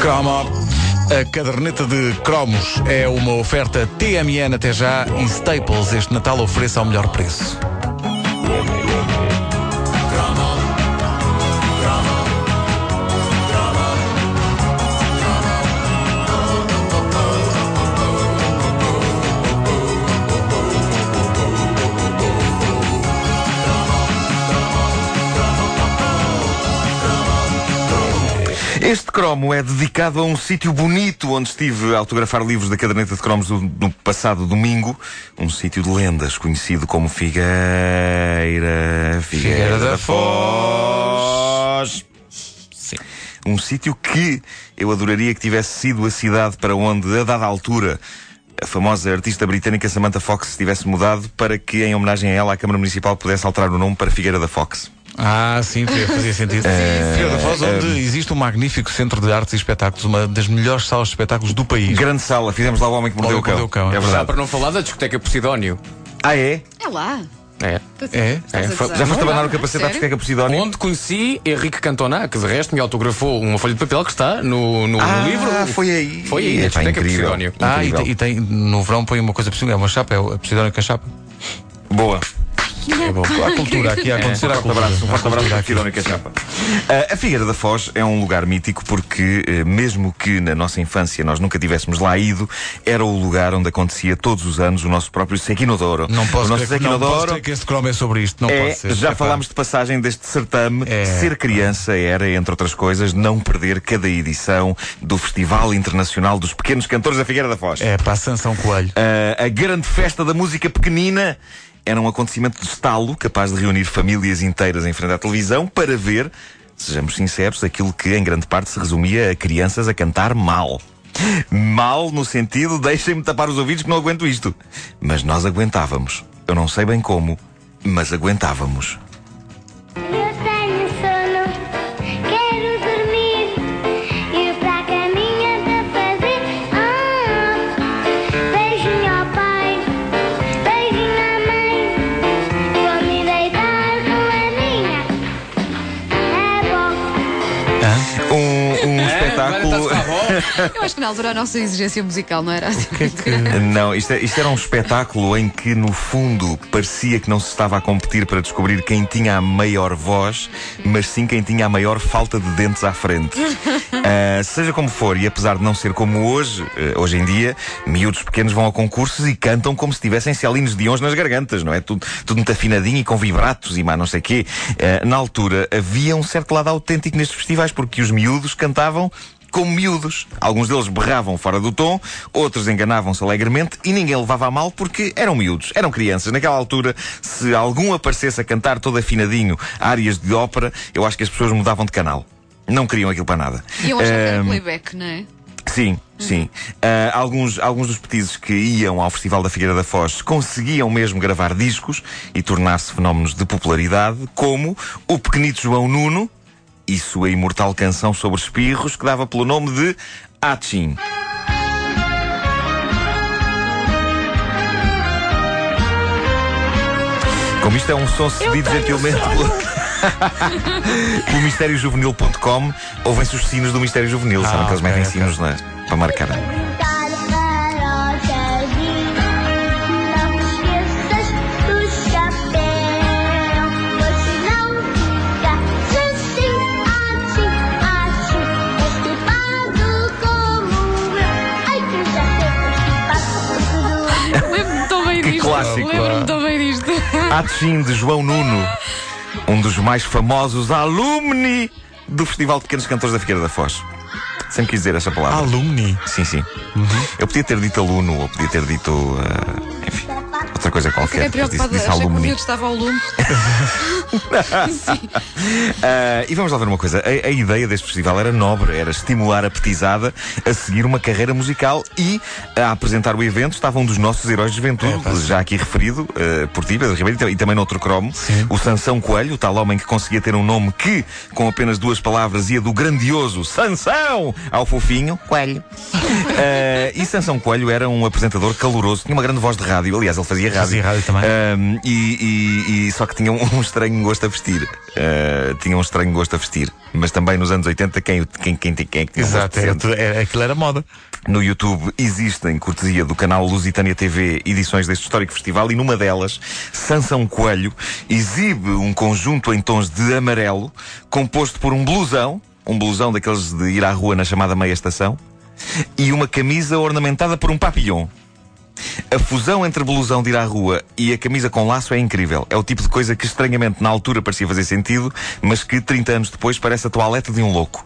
Cromo. A caderneta de cromos é uma oferta TMN até já e Staples este Natal ofereça ao melhor preço. Este cromo é dedicado a um sítio bonito onde estive a autografar livros da caderneta de cromos no passado domingo. Um sítio de lendas conhecido como Figueira. Figueira, da da Foz. Sim. Um sítio que eu adoraria que tivesse sido a cidade para onde, a dada altura, a famosa artista britânica Samantha Fox se tivesse mudado para que, em homenagem a ela, a Câmara Municipal pudesse alterar o nome para Figueira da Fox. Ah, sim, fazia sentido. Figueira da Foz, onde existe um magnífico centro de artes e espetáculos, uma das melhores salas de espetáculos do país. Grande sala, fizemos lá o Homem que Mordeu o Cão. Mordeu o Cão, É é verdade. Para não falar da discoteca Posidónio. Ah, é? É lá. É. É? Estás a É, foi- gozar. Já foste abanar não, o capacete à sério? discoteca Posidónio? Onde conheci Henrique Cantona, que de resto me autografou uma folha de papel que está no, no, Ah, no livro. foi aí. Foi aí, a Epá, discoteca incrível. Posidónio. Ah, e Incrível. e tem- no verão põe uma coisa por cima, é uma chapa, é a Posidónia com a chapa. Boa. É bom. Há cultura aqui a acontecer, Um há forte abraço, um forte abraço a aqui. Fidónica Chapa. Ah, a Figueira da Foz é um lugar mítico porque, eh, mesmo que na nossa infância nós nunca tivéssemos lá ido, era o lugar onde acontecia todos os anos o nosso próprio Sequinodouro. Não posso o nosso crer que, não posso crer que este cromo é sobre isto. Não é, pode ser. já Epá. falámos de passagem deste certame. É. Ser criança era, entre outras coisas, não perder cada edição do Festival Internacional dos Pequenos Cantores da Figueira da Foz. É para a Sansão Coelho. Uh, a grande festa da música pequenina era um acontecimento de estalo capaz de reunir famílias inteiras em frente à televisão para ver, sejamos sinceros, aquilo que em grande parte se resumia a crianças a cantar mal. Mal no sentido, deixem-me tapar os ouvidos que não aguento isto. Mas nós aguentávamos. Eu não sei bem como, mas aguentávamos. Eu acho que na altura a nossa exigência musical não era assim. Não, isto, é- isto era um espetáculo em que, no fundo, parecia que não se estava a competir para descobrir quem tinha a maior voz, mas sim quem tinha a maior falta de dentes à frente. Ah, seja como for, e apesar de não ser como hoje, eh, hoje em dia, miúdos pequenos vão a concursos e cantam como se tivessem Celinos Dions nas gargantas, não é? Tudo, tudo muito afinadinho e com vibratos e mais não sei quê. Ah, na altura, havia um certo lado autêntico nestes festivais, porque os miúdos cantavam como miúdos. Alguns deles berravam fora do tom, outros enganavam-se alegremente e ninguém levava a mal porque eram miúdos, eram crianças. Naquela altura, se algum aparecesse a cantar todo afinadinho áreas de ópera, eu acho que as pessoas mudavam de canal. Não queriam aquilo para nada. E eu achava que era playback, não é? Sim, sim. Ah, alguns, alguns dos petizes que iam ao Festival da Figueira da Foz conseguiam mesmo gravar discos e tornar-se fenómenos de popularidade, como o pequenito João Nuno e sua imortal canção sobre espirros que dava pelo nome de Atchim. Como isto é um som cedido gentilmente pelo, pelo mistériojuvenil.com, ouvem-se os sinos do Mistério Juvenil. Ah, Sabem que eles ok, metem ok. sinos na, para marcar. Atchim de João Nuno, um dos mais famosos alumni do Festival de Pequenos Cantores da Figueira da Foz. Sempre quis dizer essa palavra. Alumni. Sim, sim. Eu podia ter dito aluno, ou podia ter dito. ah, enfim, outra coisa qualquer. Fiquei mas disse, preocupada, disse achei que o miúdo estava ao lume. Sim. Ah, e vamos lá ver uma coisa. A, a ideia deste festival era nobre, era estimular a petizada a seguir uma carreira musical e a apresentar o evento estava um dos nossos heróis de juventude, É, sim. já aqui referido ah, por ti, Pedro Ribeiro, e tam- também noutro cromo, o Sansão Coelho, o tal homem que conseguia ter um nome que, com apenas duas palavras, ia do grandioso Sansão ao fofinho Coelho. Ah, e Sansão Coelho era um apresentador caloroso, tinha uma grande voz de rádio, aliás, ele fazia rádio. Fazia rádio também. E, e- e só que tinha um, um estranho gosto a vestir. Ah, tinha um estranho gosto a vestir. Mas também nos anos 80, quem, quem, quem, quem que tinha um gosto Exato, é, decente? tu- é- aquilo era moda. No YouTube existem, cortesia do canal Lusitânia TV, edições deste histórico festival e numa delas, Sansão Coelho exibe um conjunto em tons de amarelo, composto por um blusão, um blusão daqueles de ir à rua na chamada meia estação, e uma camisa ornamentada por um papillon. A fusão entre blusão de ir à rua e a camisa com laço é incrível. É o tipo de coisa que estranhamente na altura parecia fazer sentido, mas que 30 anos depois parece a toalete de um louco.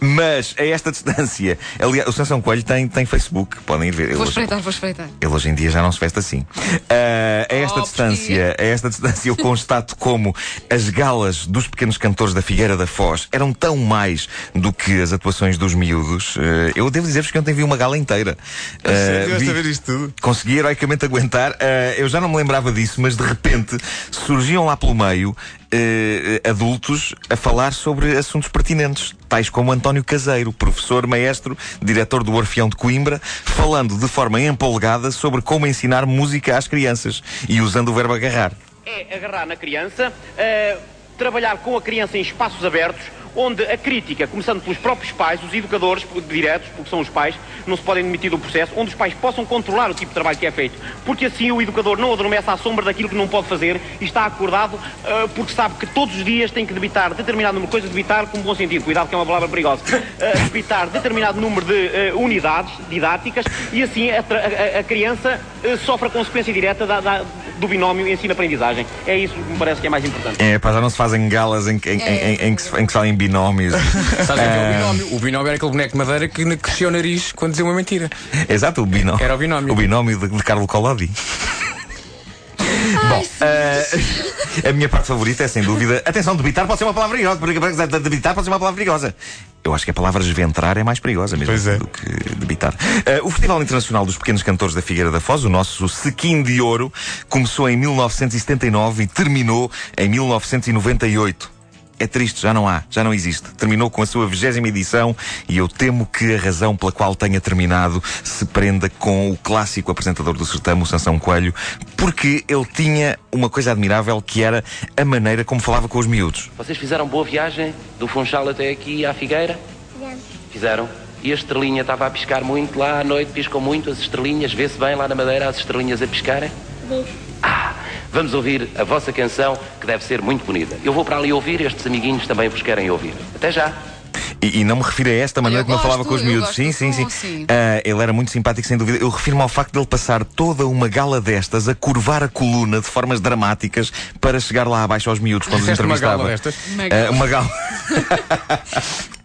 Mas a esta distância, aliás, o Sansão Coelho tem, tem Facebook, podem ir ver. Ele Vou espreitar, vou espreitar. ele hoje em dia já não se veste assim. Ah, a esta Oh, distância, a esta distância eu constato como as galas dos pequenos cantores da Figueira da Foz eram tão mais do que as atuações dos miúdos. Ah, eu devo dizer-vos que ontem vi uma gala inteira. Ah, vi- ver isto tudo? consegui heroicamente aguentar. Ah, eu já não me lembrava disso, mas de repente surgiam lá pelo meio eh, adultos a falar sobre assuntos pertinentes, tais como António Caseiro, professor, maestro, diretor do Orfeão de Coimbra, falando de forma empolgada sobre como ensinar música às crianças e usando o verbo agarrar. é agarrar na criança, eh, trabalhar com a criança em espaços abertos, onde a crítica, começando pelos próprios pais, os educadores diretos, porque são os pais, não se podem demitir do processo, onde os pais possam controlar o tipo de trabalho que é feito, porque assim o educador não adormece à sombra daquilo que não pode fazer e está acordado eh, porque sabe que todos os dias tem que debitar determinado número de coisas, debitar com bom sentido, cuidado que é uma palavra perigosa, Eh, debitar determinado número de eh, unidades didáticas e assim a, a- a criança sofre a consequência direta da- da- do binómio ensino-aprendizagem. É isso que me parece que é mais importante. É, pá, já não se fazem galas em, em- em- em- que, se, em que se binómios. Sabes o que é o binómio? O binómio era aquele boneco de madeira que crescia o nariz quando dizia uma mentira. Exato, o binómio. Era o binómio. O binómio de, de Carlo Collodi. Bom, eh, a minha parte favorita é sem dúvida. Atenção, debitar pode ser uma palavra perigosa. Debitar pode ser uma palavra perigosa. Eu acho que a palavra esventrar é mais perigosa mesmo é. do que debitar. Eh, o Festival Internacional dos Pequenos Cantores da Figueira da Foz, o nosso Sequim de Ouro, começou em 1979 e terminou em 1998. É triste, já não há, já não existe. Terminou com a sua vigésima edição e eu temo que a razão pela qual tenha terminado se prenda com o clássico apresentador do certame, o Sansão Coelho, porque ele tinha uma coisa admirável que era a maneira como falava com os miúdos. Vocês fizeram boa viagem do Funchal até aqui à Figueira? Fizeram. E a estrelinha estava a piscar muito lá à noite, piscam muito as estrelinhas, vê-se bem lá na madeira as estrelinhas a piscarem? Ah, vamos ouvir a vossa canção que deve ser muito bonita. Eu vou para ali ouvir, estes amiguinhos também vos querem ouvir. Até já. E, e não me refiro a esta maneira eu como ele falava com os eu miúdos. Sim, sim, sim. sim. Ah, ele era muito simpático, sem dúvida. Eu refiro-me ao facto de ele passar toda uma gala destas a curvar a coluna de formas dramáticas para chegar lá abaixo aos miúdos quando os uma entrevistava. gala destas? Uma Ah, gala. uma gala.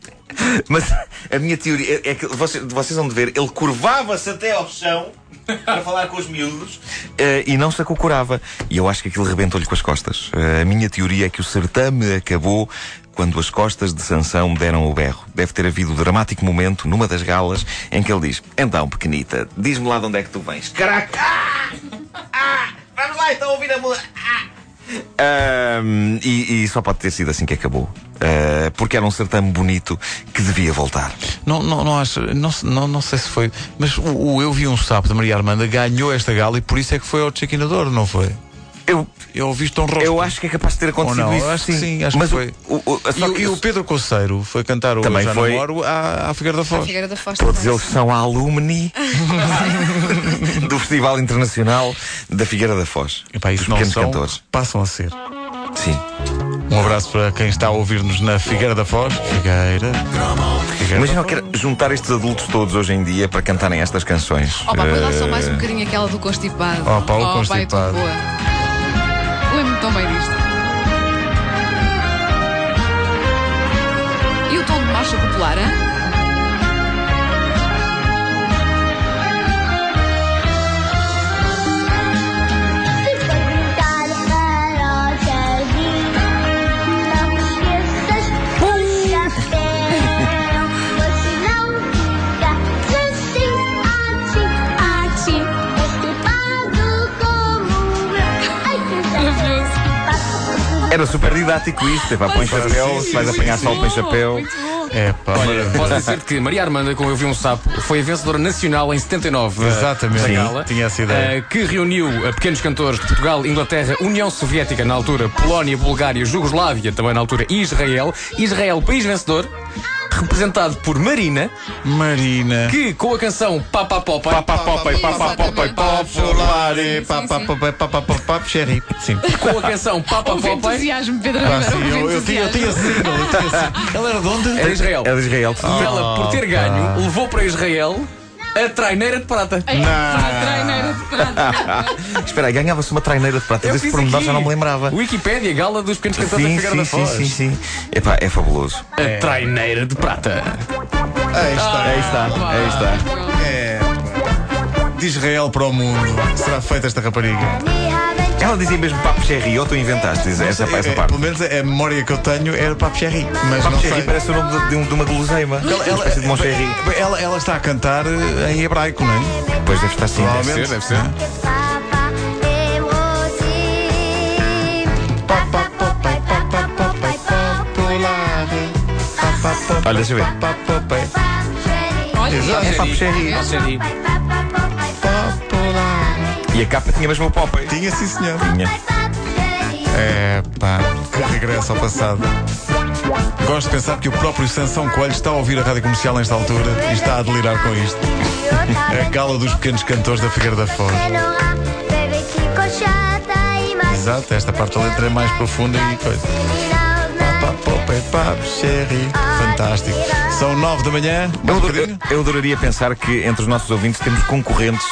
Mas a minha teoria é, é que vocês, vocês vão ver, ele curvava-se até ao chão para falar com os miúdos eh, e não se acocorava. E eu acho que aquilo rebentou-lhe com as costas. Eh, a minha teoria é que o certame acabou quando as costas de Sansão deram o berro. Deve ter havido um dramático momento numa das galas em que ele diz: Então, pequenita, diz-me lá de onde é que tu vens. Caraca! Ah! Ah! Vamos lá, então ouvir a música. Ahm, e, e só pode ter sido assim que acabou. Ah, porque era um certame bonito que devia voltar. Não, não, não acho, não, não, não sei se foi, mas o, o Eu Vi um Sapo da Maria Armanda ganhou esta gala e por isso é que foi ao Chequinador, não foi? Eu, Eu ouvi Tom Rosto. eu acho que é capaz de ter acontecido não? isso. Acho que sim, acho Mas que foi. o- o- E, que- e o Pedro Conceiro foi cantar o Também Já foi. Namoro à, à Figueira da Foz. Figueira da Foz Todos eles são alumni do Festival Internacional da Figueira da Foz. Epá, dos isso não pequenos são, cantores. passam a ser. Sim. Um abraço para quem está a ouvir-nos na Figueira da Foz. Figueira. Figueira Imagina eu quero juntar estes adultos todos hoje em dia para cantarem estas canções. Oh, pá, põe lá só Eh, mais um bocadinho aquela do constipado. Oh, pá, o é constipado. boa. Lembro-me tão bem disto. E o tom de marcha popular, hein? Era super didático isto. Epá, põe chapéu, sim, se vais apanhar sol, põe chapéu. É pá, Olha, posso dizer que Maria Armanda, como eu vi um sapo, foi a vencedora nacional em 79 Exatamente. da Sim, gala, tinha essa ideia. eh, que reuniu eh, pequenos cantores de Portugal, Inglaterra, União Soviética na altura, Polónia, Bulgária, Jugoslávia também na altura e Israel. Israel, país vencedor, representado por Marina, Marina. que com a canção Papa Popa Papa Popai, Papa Popai, Popular, Papa Popai, Papa Popai, Sherry. Sim. com a canção Papa Houve Popa entusiasmo, Pedro Ah, Ribeiro. sim, houve eu, eu tinha, eu tinha entusiasmo. single, eu tinha single. Ela era de onde? é de Israel. É de Israel. E ela, por ter Ah, ganho, levou para Israel a traineira de prata. É, pá, treineira de prata. Espera aí, ganhava-se uma traineira de prata. Eu Desse fiz pormenor já não me lembrava. Wikipédia, gala dos pequenos cantores Sim, da Figueira sim, da sim, Foz. sim, sim. Epá, é fabuloso. A traineira de prata. Aí está. Aí está, aí está. É. pá. De Israel para o mundo. Será feita esta rapariga? Ela dizia mesmo papo cherry, ou tu inventaste essa, essa, É, essa é, parte. Pelo menos a memória que eu tenho era Papo Cherry. Mas Papo não cherry sei. parece o nome de, de um- de uma guloseima. Ela, Uma espécie de Moncherry. ela, ela está a cantar eh, em hebraico, não é? Pois deve estar sim. Provavelmente. Deve ser, deve ser. Olha, deixa eu ver. Olha, Exato. É papo cherry. E a capa tinha mesmo o Popeye. Tinha sim, senhor. Tinha. É pá, que regresso ao passado. Gosto de pensar que o próprio Sansão Coelho está a ouvir a rádio comercial nesta altura e está a delirar com isto. A gala dos pequenos cantores da Figueira da Foz. Exato, esta parte da letra é mais profunda e coisa. Fantástico. São nove da manhã. Eu, bocadinho? eu adoraria pensar que entre os nossos ouvintes temos concorrentes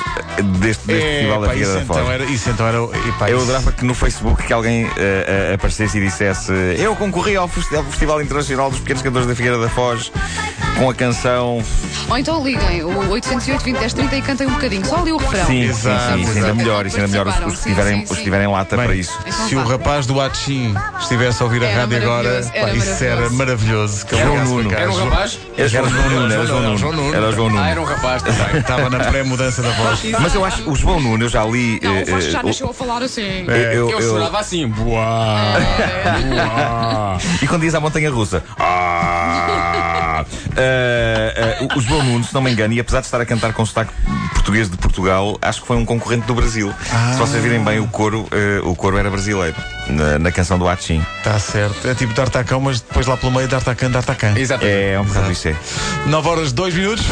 deste, deste Festival da Figueira da Foz. então era, isso então era. epá, Eu adorava que no Facebook que alguém eh, eh, aparecesse e dissesse Eu concorri ao ao Festival Internacional dos Pequenos Cantores da Figueira da Foz com a canção Ou então liguem o 808 20 10 30 e cantem um bocadinho. Só ali o refrão. Sim, Exato, sim, sim, isso ainda melhor, isso ainda melhor os, os que tiverem, Sim, sim, os que tiverem lata Bem, para isso. Então Se o vá. rapaz do Atchim estivesse a ouvir a Era rádio agora, maravilhoso, era pá, isso era maravilhoso. Que João Nuno. Era um rapaz? Era João Nuno, era João Nuno. Era o João Nuno. Ah, era um rapaz também. Estava na pré-mudança da voz. Mas eu acho, o João Nuno, eu já li. Não, eh, o Vasco já eh, nasceu a falar assim. É, eu, Eu eu- chorava assim. Buá. Buá. E quando diz à montanha russa. Ah! Eh, eh, o- o João Nuno, se não me engano, e apesar de estar a cantar com sotaque português de Portugal, acho que foi um concorrente do Brasil. Se vocês virem bem o coro, eh, o coro era brasileiro. Na, na canção do Atchim. Está certo. É tipo D'Artacão, mas depois lá pelo meio D'Artacan, D'Artacan. Exatamente. É um bocado isso. é. 9 horas 2 minutos.